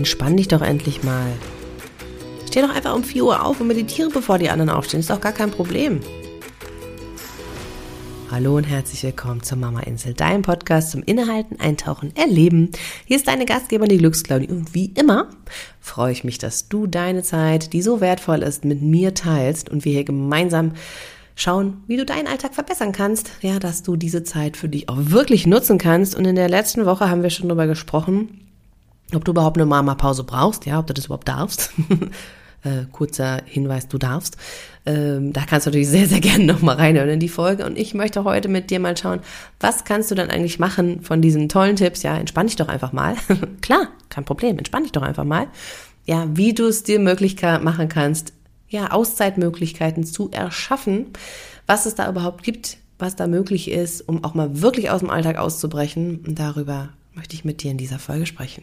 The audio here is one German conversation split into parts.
Entspann dich doch endlich mal. Steh doch einfach um 4 Uhr auf und meditiere, bevor die anderen aufstehen. Ist doch gar kein Problem. Hallo und herzlich willkommen zur Mama Insel, deinem Podcast zum Innehalten, Eintauchen, Erleben. Hier ist deine Gastgeberin, die Glücksclaudi. Und wie immer freue ich mich, dass du deine Zeit, die so wertvoll ist, mit mir teilst und wir hier gemeinsam schauen, wie du deinen Alltag verbessern kannst. Ja, dass du diese Zeit für dich auch wirklich nutzen kannst. Und in der letzten Woche haben wir schon darüber gesprochen, ob du überhaupt eine Mama-Pause brauchst, ja, ob du das überhaupt darfst. äh, kurzer Hinweis, du darfst. Ähm, da kannst du natürlich sehr, sehr gerne nochmal reinhören in die Folge. Und ich möchte heute mit dir mal schauen, was kannst du dann eigentlich machen von diesen tollen Tipps? Ja, entspann dich doch einfach mal. Klar, kein Problem, entspann dich doch einfach mal. Ja, wie du es dir möglich machen kannst, ja, Auszeitmöglichkeiten zu erschaffen, was es da überhaupt gibt, was da möglich ist, um auch mal wirklich aus dem Alltag auszubrechen. Und darüber möchte ich mit dir in dieser Folge sprechen.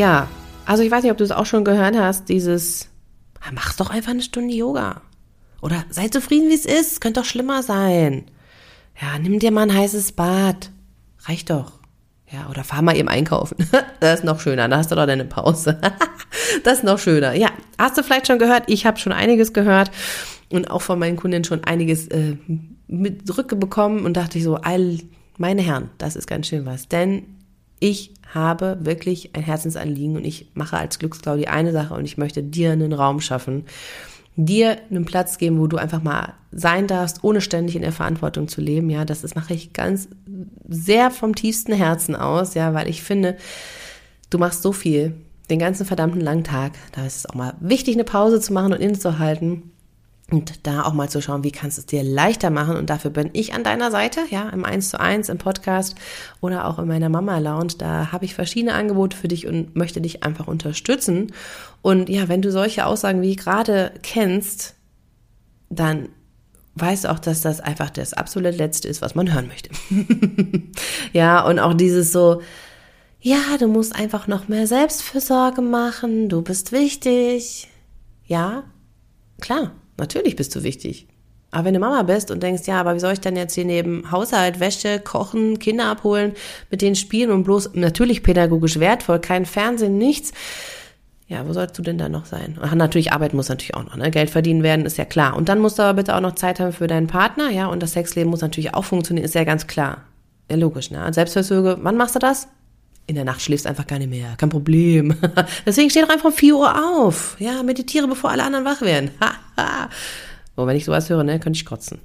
Ja, also ich weiß nicht, ob du es auch schon gehört hast, dieses, mach doch einfach eine Stunde Yoga. Oder sei zufrieden, wie es ist, könnte doch schlimmer sein. Ja, nimm dir mal ein heißes Bad. Reicht doch. Ja, oder fahr mal eben einkaufen. Das ist noch schöner, da hast du doch deine Pause. Das ist noch schöner. Ja, hast du vielleicht schon gehört? Ich habe schon einiges gehört und auch von meinen Kunden schon einiges äh, mit zurückbekommen und dachte ich so, all meine Herren, das ist ganz schön was. Denn ich habe wirklich ein Herzensanliegen und ich mache als Glücksclaudi eine Sache und ich möchte dir einen Raum schaffen, dir einen Platz geben, wo du einfach mal sein darfst, ohne ständig in der Verantwortung zu leben. Ja, das, das mache ich ganz sehr vom tiefsten Herzen aus, ja, weil ich finde, du machst so viel den ganzen verdammten langen Tag. Da ist es auch mal wichtig, eine Pause zu machen und innezuhalten. Und da auch mal zu schauen, wie kannst du es dir leichter machen. Und dafür bin ich an deiner Seite, ja, im 1 zu 1, im Podcast oder auch in meiner Mama Lounge. Da habe ich verschiedene Angebote für dich und möchte dich einfach unterstützen. Und ja, wenn du solche Aussagen wie gerade kennst, dann weißt du auch, dass das einfach das absolut Letzte ist, was man hören möchte. ja, und auch dieses so, ja, du musst einfach noch mehr Selbstfürsorge machen, du bist wichtig. Ja, klar, Natürlich bist du wichtig. Aber wenn du Mama bist und denkst, ja, aber wie soll ich denn jetzt hier neben Haushalt, Wäsche, Kochen, Kinder abholen, mit denen spielen und bloß natürlich pädagogisch wertvoll, kein Fernsehen, nichts. Ja, wo sollst du denn da noch sein? Ach, natürlich, Arbeit muss natürlich auch noch, ne? Geld verdienen werden, ist ja klar. Und dann musst du aber bitte auch noch Zeit haben für deinen Partner, ja, und das Sexleben muss natürlich auch funktionieren, ist ja ganz klar. Ja, logisch, ne? Selbstversorge, wann machst du das? In der Nacht schläfst einfach gar nicht mehr. Kein Problem. Deswegen steh doch einfach um 4 Uhr auf. Ja, meditiere, bevor alle anderen wach werden. Und wenn ich sowas höre, ne, könnte ich kotzen.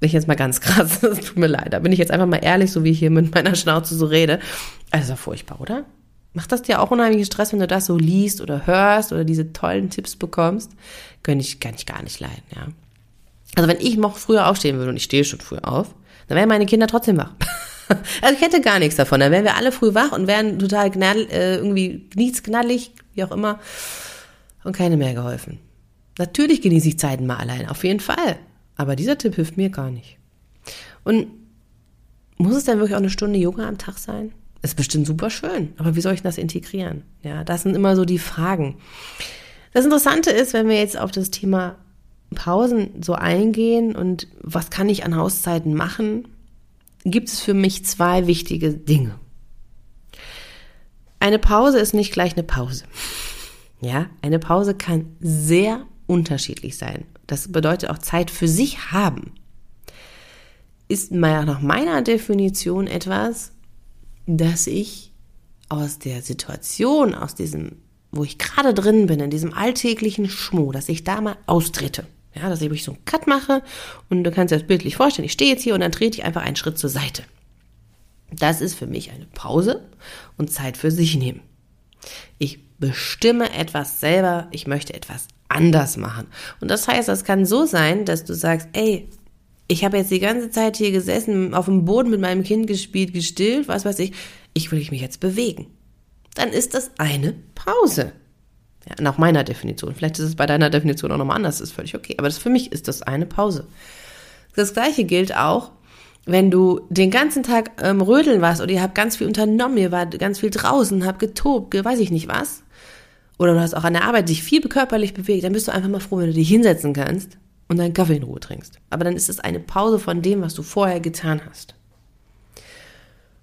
Bin ich jetzt mal ganz krass. Es tut mir leid. Da bin ich jetzt einfach mal ehrlich, so wie ich hier mit meiner Schnauze so rede. Also furchtbar, oder? Macht das dir auch unheimlichen Stress, wenn du das so liest oder hörst oder diese tollen Tipps bekommst? Könnte ich, kann ich gar nicht leiden, ja. Also wenn ich noch früher aufstehen würde und ich stehe schon früh auf, dann wären meine Kinder trotzdem wach. Also ich hätte gar nichts davon. Dann wären wir alle früh wach und wären total gnall, äh, irgendwie knietsknallig, wie auch immer. Und keine mehr geholfen. Natürlich genieße ich Zeiten mal allein, auf jeden Fall. Aber dieser Tipp hilft mir gar nicht. Und muss es denn wirklich auch eine Stunde Yoga am Tag sein? Ist bestimmt super schön, aber wie soll ich das integrieren? Ja, das sind immer so die Fragen. Das Interessante ist, wenn wir jetzt auf das Thema Pausen so eingehen und was kann ich an Hauszeiten machen, gibt es für mich zwei wichtige Dinge. Eine Pause ist nicht gleich eine Pause. Ja, eine Pause kann sehr unterschiedlich sein. Das bedeutet auch Zeit für sich haben. Ist nach meiner Definition etwas, dass ich aus der Situation, aus diesem, wo ich gerade drin bin, in diesem alltäglichen Schmuh, dass ich da mal austrete. Ja, dass ich so einen Cut mache und du kannst dir das bildlich vorstellen, ich stehe jetzt hier und dann trete ich einfach einen Schritt zur Seite. Das ist für mich eine Pause und Zeit für sich nehmen. Ich bestimme etwas selber, ich möchte etwas anders machen. Und das heißt, das kann so sein, dass du sagst, ey, ich habe jetzt die ganze Zeit hier gesessen, auf dem Boden mit meinem Kind gespielt, gestillt, was weiß ich, ich will mich jetzt bewegen. dann ist das eine Pause. Ja, nach meiner Definition. Vielleicht ist es bei deiner Definition auch nochmal anders, ist völlig okay. Aber das, für mich ist das eine Pause. Das gleiche gilt auch, wenn du den ganzen Tag ähm, rödeln warst oder ihr habt ganz viel unternommen, ihr wart ganz viel draußen, habt getobt, weiß ich nicht was. Oder du hast auch an der Arbeit dich viel körperlich bewegt, dann bist du einfach mal froh, wenn du dich hinsetzen kannst und deinen Kaffee in Ruhe trinkst. Aber dann ist es eine Pause von dem, was du vorher getan hast.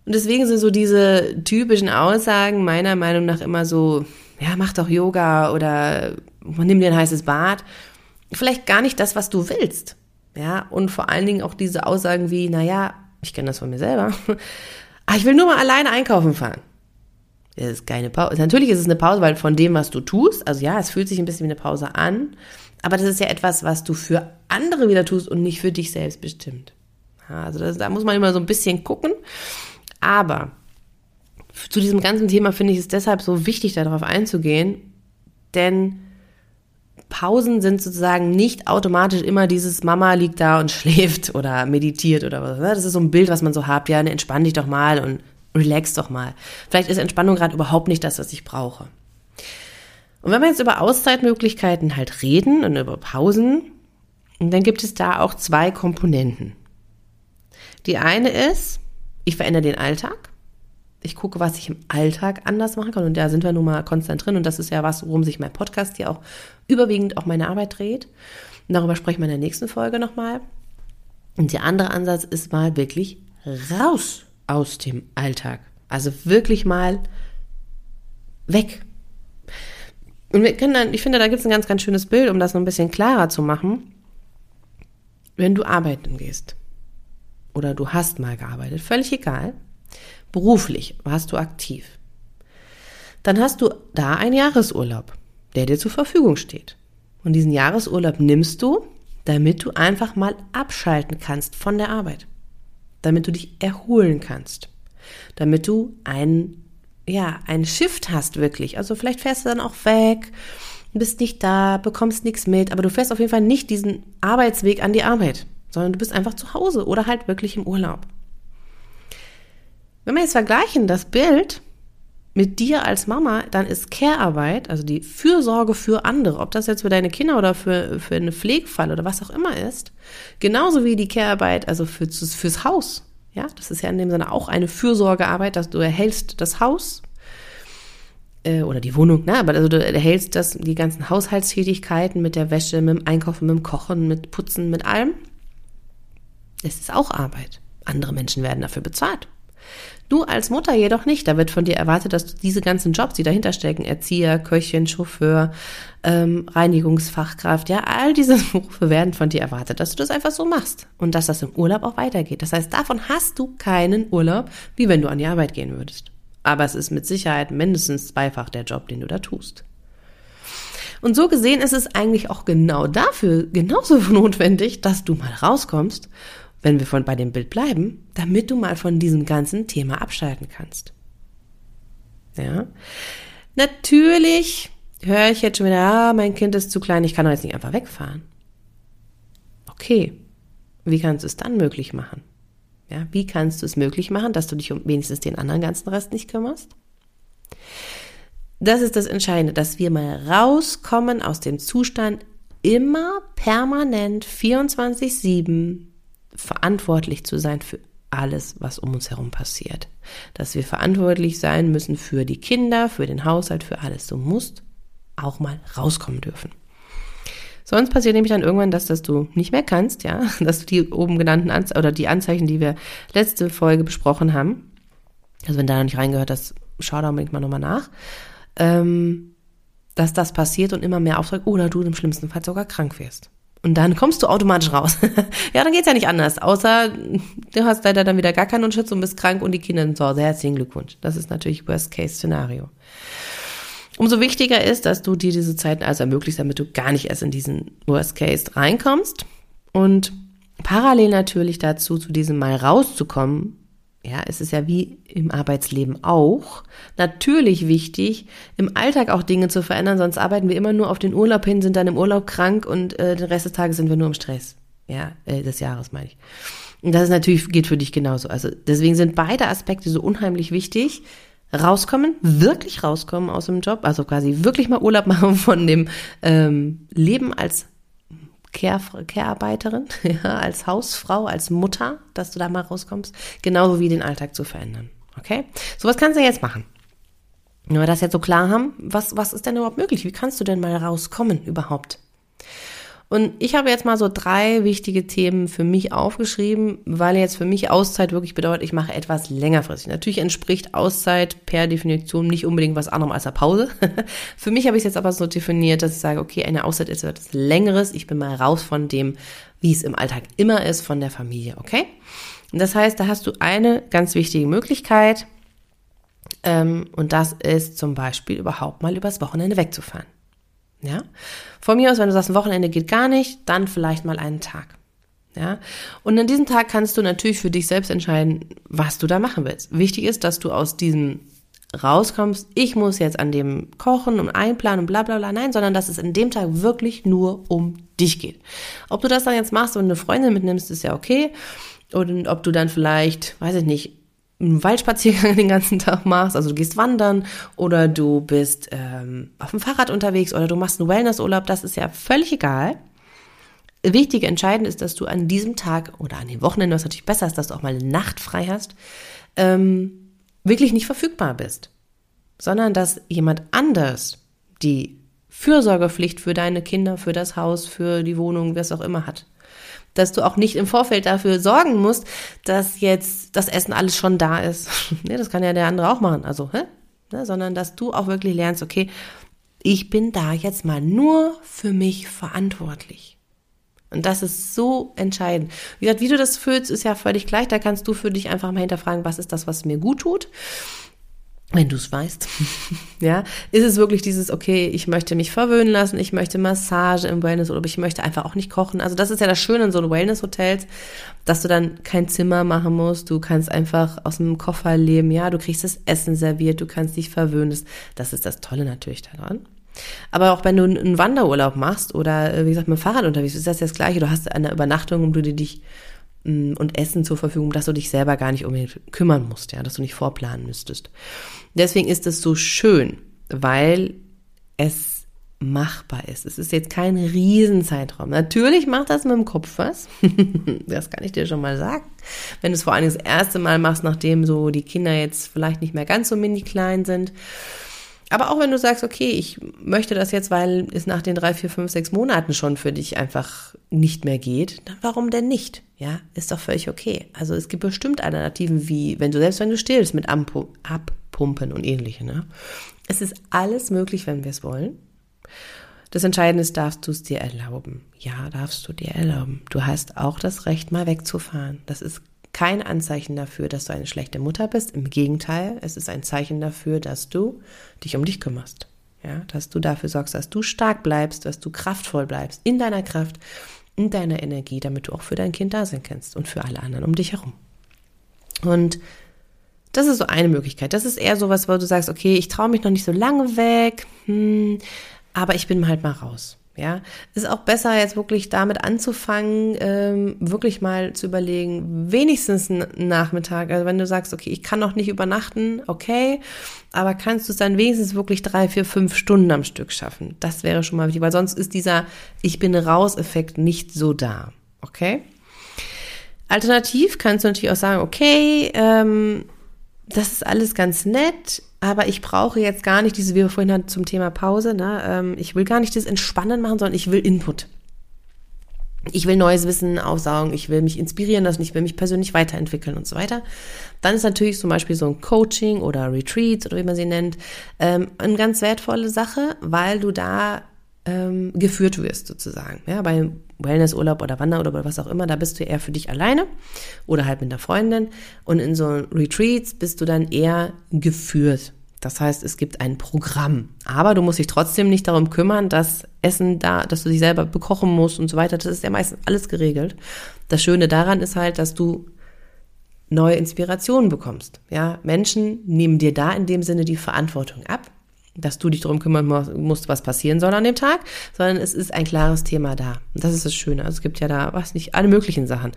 Und deswegen sind so diese typischen Aussagen meiner Meinung nach immer so, ja, mach doch Yoga oder nimm dir ein heißes Bad. Vielleicht gar nicht das, was du willst. Ja, und vor allen Dingen auch diese Aussagen wie, naja, ich kenne das von mir selber. Ah, ich will nur mal alleine einkaufen fahren. Das ist keine Pause. Natürlich ist es eine Pause, weil von dem, was du tust, also ja, es fühlt sich ein bisschen wie eine Pause an, aber das ist ja etwas, was du für andere wieder tust und nicht für dich selbst bestimmt. Also das, da muss man immer so ein bisschen gucken. Aber zu diesem ganzen Thema finde ich es deshalb so wichtig, darauf einzugehen, denn Pausen sind sozusagen nicht automatisch immer dieses Mama liegt da und schläft oder meditiert oder was. Das ist so ein Bild, was man so hat. Ja, ne, entspann dich doch mal und relax doch mal. Vielleicht ist Entspannung gerade überhaupt nicht das, was ich brauche. Und wenn wir jetzt über Auszeitmöglichkeiten halt reden und über Pausen, dann gibt es da auch zwei Komponenten. Die eine ist, ich verändere den Alltag. Ich gucke, was ich im Alltag anders machen kann. Und da sind wir nun mal konstant drin. Und das ist ja was, worum sich mein Podcast hier auch überwiegend auch meine Arbeit dreht. Und darüber sprechen wir in der nächsten Folge nochmal. Und der andere Ansatz ist mal wirklich raus aus dem Alltag. Also wirklich mal weg. Und wir können dann, ich finde, da gibt es ein ganz, ganz schönes Bild, um das noch ein bisschen klarer zu machen. Wenn du arbeiten gehst, oder du hast mal gearbeitet, völlig egal. Beruflich warst du aktiv. Dann hast du da einen Jahresurlaub, der dir zur Verfügung steht. Und diesen Jahresurlaub nimmst du, damit du einfach mal abschalten kannst von der Arbeit. Damit du dich erholen kannst. Damit du einen, ja, einen Shift hast wirklich. Also vielleicht fährst du dann auch weg, bist nicht da, bekommst nichts mit, aber du fährst auf jeden Fall nicht diesen Arbeitsweg an die Arbeit sondern du bist einfach zu Hause oder halt wirklich im Urlaub. Wenn wir jetzt vergleichen das Bild mit dir als Mama, dann ist Care-Arbeit, also die Fürsorge für andere, ob das jetzt für deine Kinder oder für, für eine Pflegefall oder was auch immer ist, genauso wie die Care-Arbeit, also für, fürs Haus. Ja, das ist ja in dem Sinne auch eine Fürsorgearbeit, dass du erhältst das Haus äh, oder die Wohnung, ne? aber also du erhältst das, die ganzen Haushaltstätigkeiten mit der Wäsche, mit dem Einkaufen, mit dem Kochen, mit Putzen, mit allem. Es ist auch Arbeit. Andere Menschen werden dafür bezahlt. Du als Mutter jedoch nicht. Da wird von dir erwartet, dass du diese ganzen Jobs, die dahinter stecken, Erzieher, Köchin, Chauffeur, ähm, Reinigungsfachkraft, ja, all diese Berufe werden von dir erwartet, dass du das einfach so machst und dass das im Urlaub auch weitergeht. Das heißt, davon hast du keinen Urlaub, wie wenn du an die Arbeit gehen würdest. Aber es ist mit Sicherheit mindestens zweifach der Job, den du da tust. Und so gesehen ist es eigentlich auch genau dafür genauso notwendig, dass du mal rauskommst wenn wir von bei dem Bild bleiben, damit du mal von diesem ganzen Thema abschalten kannst. Ja. Natürlich höre ich jetzt schon wieder, ah, mein Kind ist zu klein, ich kann doch jetzt nicht einfach wegfahren. Okay. Wie kannst du es dann möglich machen? Ja, wie kannst du es möglich machen, dass du dich um wenigstens den anderen ganzen Rest nicht kümmerst? Das ist das Entscheidende, dass wir mal rauskommen aus dem Zustand immer permanent 24-7 verantwortlich zu sein für alles, was um uns herum passiert. Dass wir verantwortlich sein müssen für die Kinder, für den Haushalt, für alles. Du musst auch mal rauskommen dürfen. Sonst passiert nämlich dann irgendwann, dass, dass du nicht mehr kannst, ja, dass du die oben genannten Anze oder die Anzeichen, die wir letzte Folge besprochen haben, also wenn da noch nicht reingehört hast, schau da unbedingt mal nochmal nach, ähm, dass das passiert und immer mehr auftritt oder du im schlimmsten Fall sogar krank wirst. Und dann kommst du automatisch raus. ja, dann geht's ja nicht anders. Außer du hast leider dann wieder gar keinen Schutz und bist krank und die Kinder sind zu Hause. Herzlichen Glückwunsch. Das ist natürlich Worst-Case-Szenario. Umso wichtiger ist, dass du dir diese Zeiten also ermöglicht, damit du gar nicht erst in diesen Worst-Case reinkommst. Und parallel natürlich dazu, zu diesem Mal rauszukommen, ja, es ist ja wie im Arbeitsleben auch natürlich wichtig, im Alltag auch Dinge zu verändern, sonst arbeiten wir immer nur auf den Urlaub hin, sind dann im Urlaub krank und äh, den Rest des Tages sind wir nur im Stress. Ja, äh, des Jahres meine ich. Und das ist natürlich geht für dich genauso. Also deswegen sind beide Aspekte so unheimlich wichtig. rauskommen, wirklich rauskommen aus dem Job, also quasi wirklich mal Urlaub machen von dem ähm, Leben als Care-Arbeiterin, ja, als Hausfrau, als Mutter, dass du da mal rauskommst, genauso wie den Alltag zu verändern. Okay? So was kannst du jetzt machen. Wenn wir das jetzt so klar haben, was, was ist denn überhaupt möglich? Wie kannst du denn mal rauskommen überhaupt? Und ich habe jetzt mal so drei wichtige Themen für mich aufgeschrieben, weil jetzt für mich Auszeit wirklich bedeutet, ich mache etwas längerfristig. Natürlich entspricht Auszeit per Definition nicht unbedingt was anderem als eine Pause. für mich habe ich es jetzt aber so definiert, dass ich sage, okay, eine Auszeit ist etwas Längeres. Ich bin mal raus von dem, wie es im Alltag immer ist, von der Familie, okay? Und das heißt, da hast du eine ganz wichtige Möglichkeit, ähm, und das ist zum Beispiel überhaupt mal übers Wochenende wegzufahren. Ja? Von mir aus, wenn du sagst, ein Wochenende geht gar nicht, dann vielleicht mal einen Tag. Ja? Und an diesem Tag kannst du natürlich für dich selbst entscheiden, was du da machen willst. Wichtig ist, dass du aus diesem rauskommst, ich muss jetzt an dem kochen und einplanen und bla bla bla, nein, sondern dass es in dem Tag wirklich nur um dich geht. Ob du das dann jetzt machst und eine Freundin mitnimmst, ist ja okay. Und ob du dann vielleicht, weiß ich nicht, einen Waldspaziergang den ganzen Tag machst, also du gehst wandern oder du bist ähm, auf dem Fahrrad unterwegs oder du machst einen Wellnessurlaub, das ist ja völlig egal. Wichtig, entscheidend ist, dass du an diesem Tag oder an den Wochenenden, was natürlich besser ist, dass du auch mal eine Nacht frei hast, ähm, wirklich nicht verfügbar bist, sondern dass jemand anders die Fürsorgepflicht für deine Kinder, für das Haus, für die Wohnung, was auch immer hat dass du auch nicht im Vorfeld dafür sorgen musst, dass jetzt das Essen alles schon da ist. nee, das kann ja der andere auch machen. Also, hä? Ne, sondern dass du auch wirklich lernst, okay, ich bin da jetzt mal nur für mich verantwortlich. Und das ist so entscheidend. Wie gesagt, wie du das fühlst, ist ja völlig gleich. Da kannst du für dich einfach mal hinterfragen, was ist das, was mir gut tut wenn du es weißt, ja, ist es wirklich dieses, okay, ich möchte mich verwöhnen lassen, ich möchte Massage im Wellness oder ich möchte einfach auch nicht kochen. Also das ist ja das Schöne in so Wellness-Hotels, dass du dann kein Zimmer machen musst, du kannst einfach aus einem Koffer leben, ja, du kriegst das Essen serviert, du kannst dich verwöhnen. Das ist das Tolle natürlich daran. Aber auch wenn du einen Wanderurlaub machst oder, äh, wie gesagt, mit dem Fahrrad unterwegs ist das ja das Gleiche. Du hast eine Übernachtung, um du dich mm, und Essen zur Verfügung, dass du dich selber gar nicht unbedingt kümmern musst, ja, dass du nicht vorplanen müsstest. Deswegen ist es so schön, weil es machbar ist. Es ist jetzt kein Riesenzeitraum. Natürlich macht das mit dem Kopf was. das kann ich dir schon mal sagen. Wenn du es vor allem das erste Mal machst, nachdem so die Kinder jetzt vielleicht nicht mehr ganz so mini klein sind. Aber auch wenn du sagst, okay, ich möchte das jetzt, weil es nach den drei, vier, fünf, sechs Monaten schon für dich einfach nicht mehr geht, dann warum denn nicht? Ja, ist doch völlig okay. Also es gibt bestimmt Alternativen wie, wenn du selbst wenn du stillst mit Ampu, ab Pumpen und ähnliche. Ne? Es ist alles möglich, wenn wir es wollen. Das Entscheidende ist, darfst du es dir erlauben? Ja, darfst du dir erlauben. Du hast auch das Recht, mal wegzufahren. Das ist kein Anzeichen dafür, dass du eine schlechte Mutter bist. Im Gegenteil, es ist ein Zeichen dafür, dass du dich um dich kümmerst. Ja, dass du dafür sorgst, dass du stark bleibst, dass du kraftvoll bleibst, in deiner Kraft, in deiner Energie, damit du auch für dein Kind da sein kannst und für alle anderen um dich herum. Und das ist so eine Möglichkeit. Das ist eher so was, wo du sagst, okay, ich traue mich noch nicht so lange weg, hm, aber ich bin halt mal raus. Ja, ist auch besser, jetzt wirklich damit anzufangen, ähm, wirklich mal zu überlegen, wenigstens einen Nachmittag. Also wenn du sagst, okay, ich kann noch nicht übernachten, okay, aber kannst du es dann wenigstens wirklich drei, vier, fünf Stunden am Stück schaffen? Das wäre schon mal wichtig, weil sonst ist dieser Ich bin raus-Effekt nicht so da. Okay? Alternativ kannst du natürlich auch sagen, okay, ähm, das ist alles ganz nett, aber ich brauche jetzt gar nicht diese, wie wir vorhin hatten zum Thema Pause, ne? Ähm, ich will gar nicht das Entspannen machen, sondern ich will Input. Ich will neues Wissen aufsaugen, ich will mich inspirieren lassen, ich will mich persönlich weiterentwickeln und so weiter. Dann ist natürlich zum Beispiel so ein Coaching oder Retreats oder wie man sie nennt, ähm, eine ganz wertvolle Sache, weil du da ähm, geführt wirst sozusagen. Ja, bei Wellnessurlaub oder Wanderurlaub oder was auch immer, da bist du eher für dich alleine oder halt mit der Freundin. Und in so Retreats bist du dann eher geführt. Das heißt, es gibt ein Programm. Aber du musst dich trotzdem nicht darum kümmern, dass Essen da, dass du dich selber bekochen musst und so weiter. Das ist ja meistens alles geregelt. Das Schöne daran ist halt, dass du neue Inspirationen bekommst. Ja, Menschen nehmen dir da in dem Sinne die Verantwortung ab dass du dich darum kümmern musst, was passieren soll an dem Tag, sondern es ist ein klares Thema da. Und das ist das Schöne. Also es gibt ja da, was nicht, alle möglichen Sachen.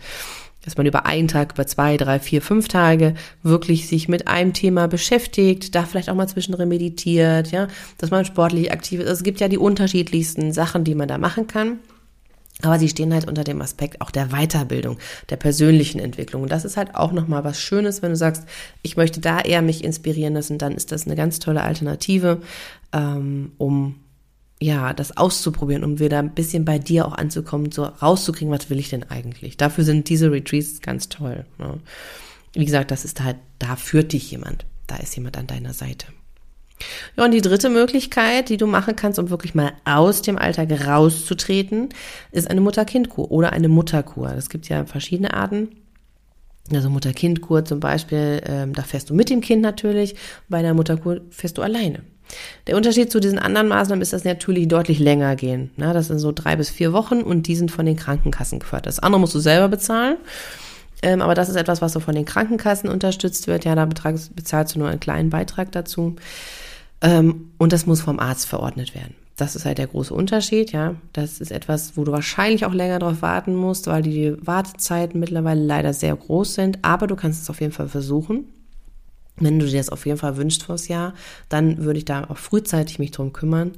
Dass man über einen Tag, über zwei, drei, vier, fünf Tage wirklich sich mit einem Thema beschäftigt, da vielleicht auch mal zwischendrin meditiert, ja, dass man sportlich aktiv ist. Also es gibt ja die unterschiedlichsten Sachen, die man da machen kann. Aber sie stehen halt unter dem Aspekt auch der Weiterbildung, der persönlichen Entwicklung. Und das ist halt auch nochmal was Schönes, wenn du sagst, ich möchte da eher mich inspirieren lassen, dann ist das eine ganz tolle Alternative, ähm, um ja, das auszuprobieren, um wieder ein bisschen bei dir auch anzukommen, so rauszukriegen, was will ich denn eigentlich. Dafür sind diese Retreats ganz toll. Ne? Wie gesagt, das ist halt, da führt dich jemand. Da ist jemand an deiner Seite. Ja, und die dritte Möglichkeit, die du machen kannst, um wirklich mal aus dem Alltag rauszutreten, ist eine Mutter-Kind-Kur oder eine Mutterkur. Es gibt ja verschiedene Arten. Also Mutter-Kind-Kur zum Beispiel, ähm, da fährst du mit dem Kind natürlich. Bei einer Mutterkur fährst du alleine. Der Unterschied zu diesen anderen Maßnahmen ist, dass natürlich deutlich länger gehen. Na, das sind so drei bis vier Wochen und die sind von den Krankenkassen gefördert. Das andere musst du selber bezahlen. Ähm, aber das ist etwas, was so von den Krankenkassen unterstützt wird. Ja, da bezahlst du nur einen kleinen Beitrag dazu. Ähm, und das muss vom Arzt verordnet werden. Das ist halt der große Unterschied, ja. Das ist etwas, wo du wahrscheinlich auch länger drauf warten musst, weil die Wartezeiten mittlerweile leider sehr groß sind. Aber du kannst es auf jeden Fall versuchen. Wenn du dir das auf jeden Fall wünschst fürs Jahr, dann würde ich da auch frühzeitig mich drum kümmern.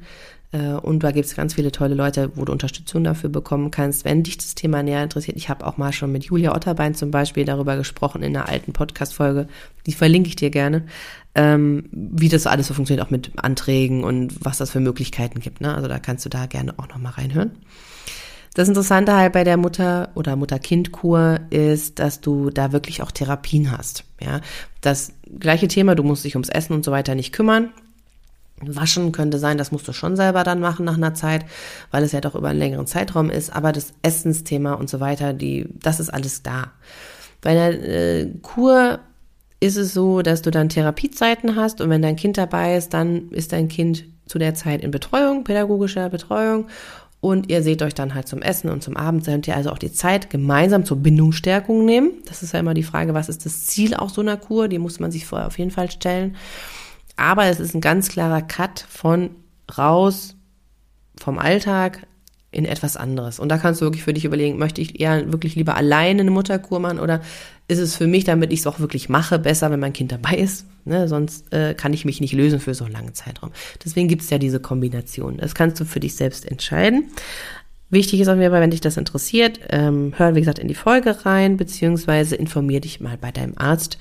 Äh, und da gibt es ganz viele tolle Leute, wo du Unterstützung dafür bekommen kannst, wenn dich das Thema näher interessiert. Ich habe auch mal schon mit Julia Otterbein zum Beispiel darüber gesprochen in einer alten Podcast-Folge. Die verlinke ich dir gerne, ähm, wie das alles so funktioniert, auch mit Anträgen und was das für Möglichkeiten gibt. Ne? Also da kannst du da gerne auch nochmal reinhören. Das Interessante halt bei der Mutter- oder Mutter-Kind-Kur ist, dass du da wirklich auch Therapien hast. Ja, das gleiche Thema, du musst dich ums Essen und so weiter nicht kümmern. Waschen könnte sein, das musst du schon selber dann machen nach einer Zeit, weil es ja doch über einen längeren Zeitraum ist. Aber das Essensthema und so weiter, die, das ist alles da. Bei einer äh, Kur ist es so, dass du dann Therapiezeiten hast und wenn dein Kind dabei ist, dann ist dein Kind zu der Zeit in Betreuung, pädagogischer Betreuung und ihr seht euch dann halt zum Essen und zum Abend, könnt ihr also auch die Zeit gemeinsam zur Bindungsstärkung nehmen. Das ist ja immer die Frage, was ist das Ziel auch so einer Kur? Die muss man sich vorher auf jeden Fall stellen. Aber es ist ein ganz klarer Cut von raus vom Alltag in etwas anderes. Und da kannst du wirklich für dich überlegen, möchte ich eher wirklich lieber alleine eine Mutterkur machen oder ist es für mich, damit ich es auch wirklich mache, besser, wenn mein Kind dabei ist? Ne? Sonst äh, kann ich mich nicht lösen für so einen langen Zeitraum. Deswegen gibt es ja diese Kombination. Das kannst du für dich selbst entscheiden. Wichtig ist auf jeden Fall, wenn dich das interessiert, ähm, hör, wie gesagt, in die Folge rein, beziehungsweise informier dich mal bei deinem Arzt.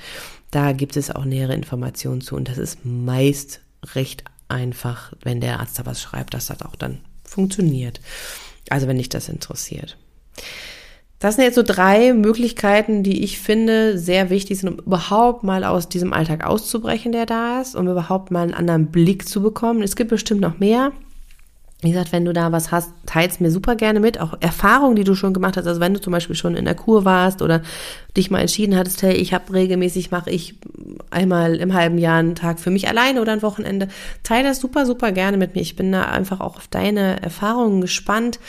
Da gibt es auch nähere Informationen zu und das ist meist recht einfach, wenn der Arzt da was schreibt, dass das auch dann funktioniert. Also wenn dich das interessiert. Das sind jetzt so drei Möglichkeiten, die ich finde sehr wichtig sind, um überhaupt mal aus diesem Alltag auszubrechen, der da ist, um überhaupt mal einen anderen Blick zu bekommen. Es gibt bestimmt noch mehr. Wie gesagt, wenn du da was hast, teils mir super gerne mit. Auch Erfahrungen, die du schon gemacht hast. Also wenn du zum Beispiel schon in der Kur warst oder dich mal entschieden hattest, hey, ich habe regelmäßig, mache ich einmal im halben Jahr einen Tag für mich alleine oder ein Wochenende. Teile das super, super gerne mit mir. Ich bin da einfach auch auf deine Erfahrungen gespannt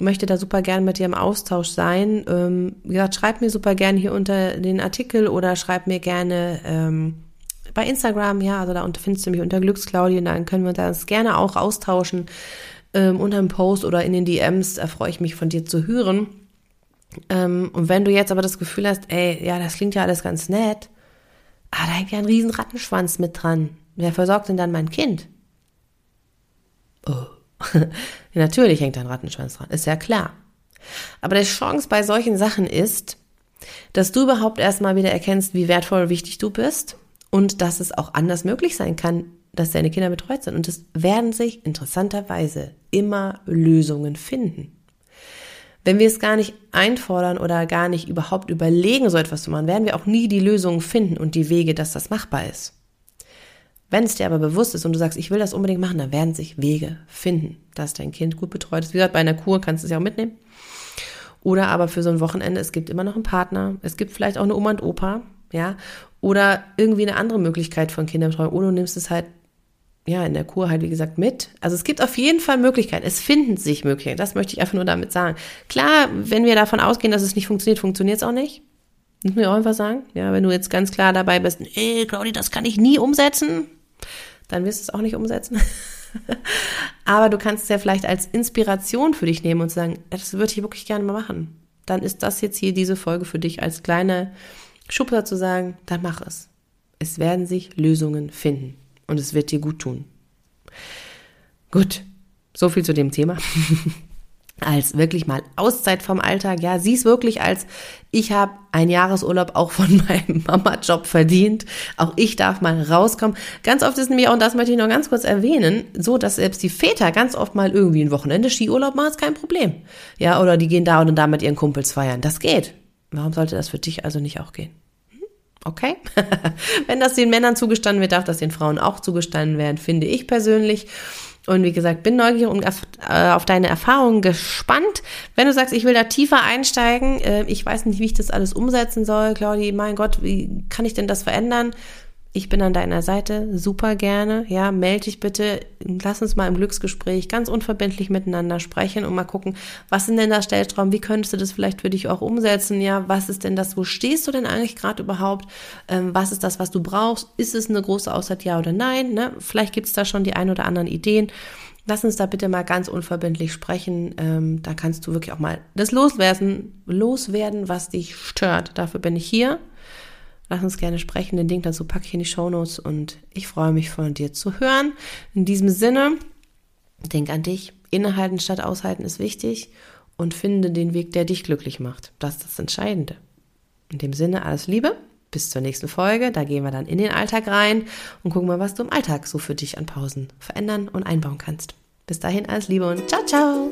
möchte da super gerne mit dir im Austausch sein. Ähm, wie gesagt, schreib mir super gerne hier unter den Artikel oder schreib mir gerne ähm, bei Instagram, ja, also da findest du mich unter Glücksclaudie und dann können wir uns gerne auch austauschen ähm, unter einem Post oder in den DMs. Da freue ich mich von dir zu hören. Ähm, und wenn du jetzt aber das Gefühl hast, ey, ja, das klingt ja alles ganz nett, ah, da hängt ja ein riesen Rattenschwanz mit dran. Wer versorgt denn dann mein Kind? Oh. natürlich hängt da ein Rattenschwanz dran, ist ja klar. Aber die Chance bei solchen Sachen ist, dass du überhaupt erstmal wieder erkennst, wie wertvoll und wichtig du bist und dass es auch anders möglich sein kann, dass deine Kinder betreut sind. Und es werden sich interessanterweise immer Lösungen finden. Wenn wir es gar nicht einfordern oder gar nicht überhaupt überlegen, so etwas zu machen, werden wir auch nie die Lösungen finden und die Wege, dass das machbar ist. Wenn es dir aber bewusst ist und du sagst, ich will das unbedingt machen, dann werden sich Wege finden, dass dein Kind gut betreut ist. Wie gesagt, bei einer Kur kannst du es ja auch mitnehmen. Oder aber für so ein Wochenende, es gibt immer noch einen Partner, es gibt vielleicht auch eine Oma und Opa, ja, oder irgendwie eine andere Möglichkeit von Kinderbetreuung. Oder du nimmst es halt, ja, in der Kur halt, wie gesagt, mit. Also es gibt auf jeden Fall Möglichkeiten. Es finden sich Möglichkeiten. Das möchte ich einfach nur damit sagen. Klar, wenn wir davon ausgehen, dass es nicht funktioniert, funktioniert es auch nicht. Muss mir auch einfach sagen. Ja, wenn du jetzt ganz klar dabei bist, ey, Claudia, das kann ich nie umsetzen, dann wirst du es auch nicht umsetzen. Aber du kannst es ja vielleicht als Inspiration für dich nehmen und sagen, das würde ich wirklich gerne mal machen. Dann ist das jetzt hier diese Folge für dich als kleine Schubser zu sagen, dann mach es. Es werden sich Lösungen finden und es wird dir gut tun. Gut, so viel zu dem Thema. als wirklich mal Auszeit vom Alltag. Ja, sieh es wirklich als, ich habe einen Jahresurlaub auch von meinem Mama-Job verdient. Auch ich darf mal rauskommen. Ganz oft ist nämlich auch, und das möchte ich noch ganz kurz erwähnen, so, dass selbst die Väter ganz oft mal irgendwie ein Wochenende Skiurlaub machen, ist kein Problem. Ja, oder die gehen da und da mit ihren Kumpels feiern. Das geht. Warum sollte das für dich also nicht auch gehen? Hm? Okay? Wenn das den Männern zugestanden wird, darf das den Frauen auch zugestanden werden, finde ich persönlich. Und wie gesagt, bin neugierig und auf, äh, deine Erfahrungen gespannt. Wenn du sagst, ich will da tiefer einsteigen, äh, ich weiß nicht, wie ich das alles umsetzen soll, Claudi, mein Gott, wie kann ich denn das verändern? Ich bin an deiner Seite, super gerne. Ja, melde dich bitte. Lass uns mal im Glücksgespräch ganz unverbindlich miteinander sprechen und mal gucken, was sind denn da Stellschrauben? Wie könntest du das vielleicht für dich auch umsetzen? Ja, was ist denn das? Wo stehst du denn eigentlich gerade überhaupt? Ähm, was ist das, was du brauchst? Ist es eine große Auszeit, ja oder nein? Ne? Vielleicht gibt es da schon die ein oder anderen Ideen. Lass uns da bitte mal ganz unverbindlich sprechen. Ähm, da kannst du wirklich auch mal das loswerden, loswerden, was dich stört. Dafür bin ich hier. Lass uns gerne sprechen. Den Link dazu packe ich in die Show Notes und ich freue mich von dir zu hören. In diesem Sinne, denk an dich. Innehalten statt aushalten ist wichtig und finde den Weg, der dich glücklich macht. Das ist das Entscheidende. In dem Sinne, alles Liebe. Bis zur nächsten Folge. Da gehen wir dann in den Alltag rein und gucken mal, was du im Alltag so für dich an Pausen verändern und einbauen kannst. Bis dahin alles Liebe und ciao, ciao.